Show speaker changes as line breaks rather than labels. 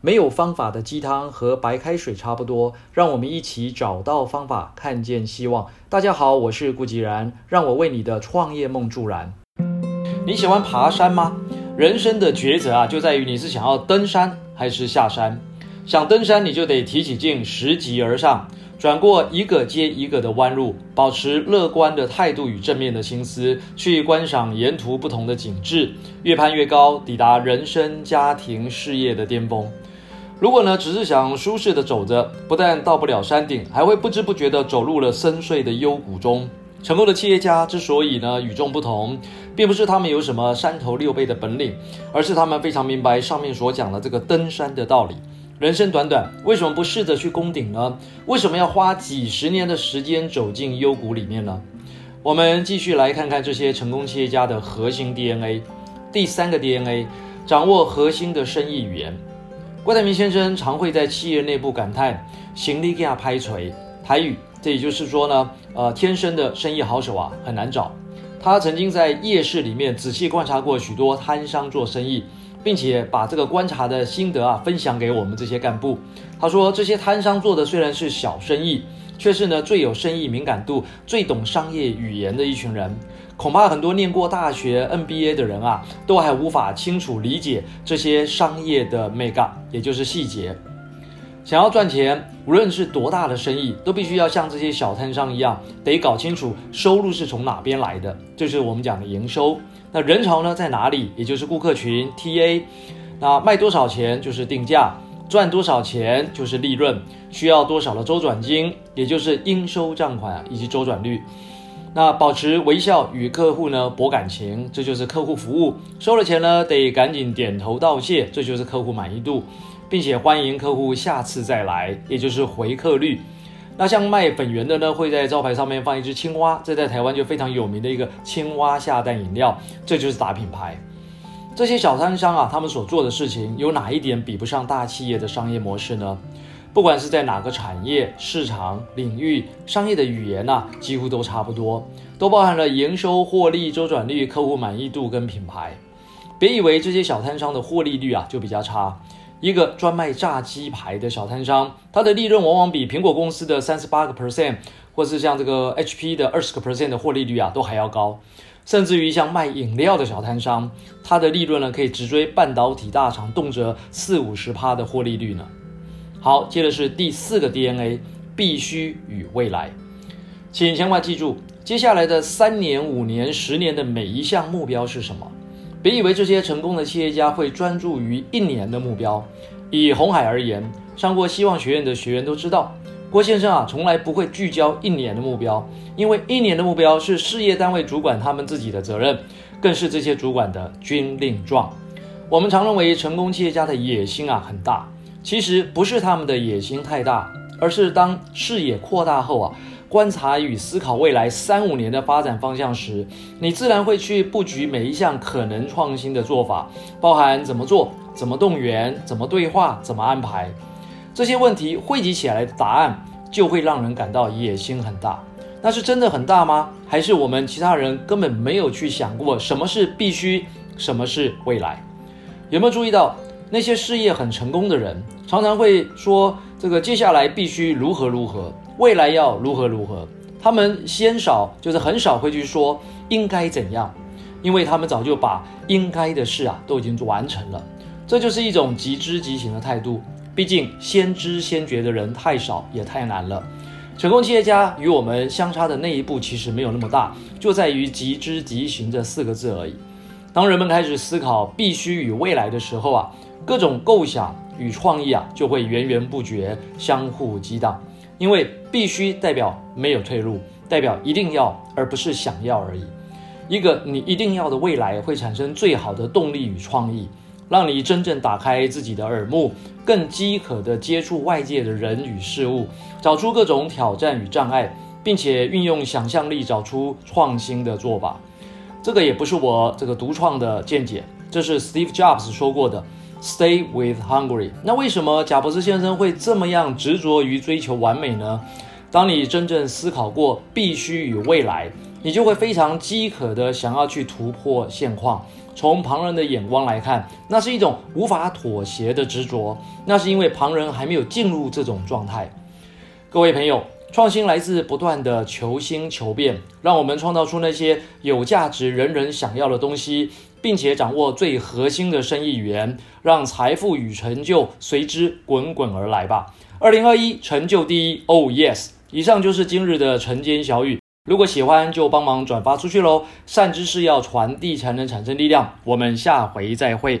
没有方法的鸡汤和白开水差不多，让我们一起找到方法，看见希望。大家好，我是顾吉然，让我为你的创业梦助燃。你喜欢爬山吗？人生的抉择啊，就在于你是想要登山还是下山。想登山，你就得提起劲，拾级而上，转过一个接一个的弯路，保持乐观的态度与正面的心思，去观赏沿途不同的景致，越攀越高，抵达人生、家庭、事业的巅峰。如果呢，只是想舒适的走着，不但到不了山顶，还会不知不觉的走入了深邃的幽谷中。成功的企业家之所以呢与众不同，并不是他们有什么三头六臂的本领，而是他们非常明白上面所讲的这个登山的道理。人生短短，为什么不试着去攻顶呢？为什么要花几十年的时间走进幽谷里面呢？我们继续来看看这些成功企业家的核心 DNA。第三个 DNA，掌握核心的生意语言。郭台铭先生常会在企业内部感叹：“行李给他拍锤。”台语，这也就是说呢，呃，天生的生意好手啊，很难找。他曾经在夜市里面仔细观察过许多摊商做生意，并且把这个观察的心得啊分享给我们这些干部。他说，这些摊商做的虽然是小生意。却是呢最有生意敏感度、最懂商业语言的一群人。恐怕很多念过大学 NBA 的人啊，都还无法清楚理解这些商业的 mega，也就是细节。想要赚钱，无论是多大的生意，都必须要像这些小摊商一样，得搞清楚收入是从哪边来的，就是我们讲的营收。那人潮呢在哪里？也就是顾客群 TA。那卖多少钱就是定价。赚多少钱就是利润，需要多少的周转金，也就是应收账款以及周转率。那保持微笑与客户呢博感情，这就是客户服务。收了钱呢得赶紧点头道谢，这就是客户满意度，并且欢迎客户下次再来，也就是回客率。那像卖粉圆的呢，会在招牌上面放一只青蛙，这在台湾就非常有名的一个青蛙下蛋饮料，这就是打品牌。这些小摊商啊，他们所做的事情有哪一点比不上大企业的商业模式呢？不管是在哪个产业、市场领域，商业的语言呐，几乎都差不多，都包含了营收、获利、周转率、客户满意度跟品牌。别以为这些小摊商的获利率啊就比较差，一个专卖炸鸡排的小摊商，它的利润往往比苹果公司的三十八个 percent，或是像这个 HP 的二十个 percent 的获利率啊，都还要高。甚至于像卖饮料的小摊商，它的利润呢可以直追半导体大厂，动辄四五十趴的获利率呢。好，接着是第四个 DNA，必须与未来，请千万记住，接下来的三年、五年、十年的每一项目标是什么？别以为这些成功的企业家会专注于一年的目标。以红海而言，上过希望学院的学员都知道。郭先生啊，从来不会聚焦一年的目标，因为一年的目标是事业单位主管他们自己的责任，更是这些主管的军令状。我们常认为成功企业家的野心啊很大，其实不是他们的野心太大，而是当视野扩大后啊，观察与思考未来三五年的发展方向时，你自然会去布局每一项可能创新的做法，包含怎么做、怎么动员、怎么对话、怎么安排。这些问题汇集起来的答案，就会让人感到野心很大。那是真的很大吗？还是我们其他人根本没有去想过什么是必须，什么是未来？有没有注意到那些事业很成功的人，常常会说这个接下来必须如何如何，未来要如何如何？他们鲜少，就是很少会去说应该怎样，因为他们早就把应该的事啊都已经完成了。这就是一种极知极行的态度。毕竟先知先觉的人太少，也太难了。成功企业家与我们相差的那一步其实没有那么大，就在于急知急行这四个字而已。当人们开始思考必须与未来的时候啊，各种构想与创意啊就会源源不绝，相互激荡。因为必须代表没有退路，代表一定要，而不是想要而已。一个你一定要的未来，会产生最好的动力与创意。让你真正打开自己的耳目，更饥渴地接触外界的人与事物，找出各种挑战与障碍，并且运用想象力找出创新的做法。这个也不是我这个独创的见解，这是 Steve Jobs 说过的。Stay with hungry。那为什么贾伯斯先生会这么样执着于追求完美呢？当你真正思考过必须与未来，你就会非常饥渴地想要去突破现况。从旁人的眼光来看，那是一种无法妥协的执着。那是因为旁人还没有进入这种状态。各位朋友，创新来自不断的求新求变，让我们创造出那些有价值、人人想要的东西，并且掌握最核心的生意语言，让财富与成就随之滚滚而来吧。二零二一，成就第一，Oh yes！以上就是今日的晨间小语。如果喜欢，就帮忙转发出去喽。善知识要传递，才能产生力量。我们下回再会。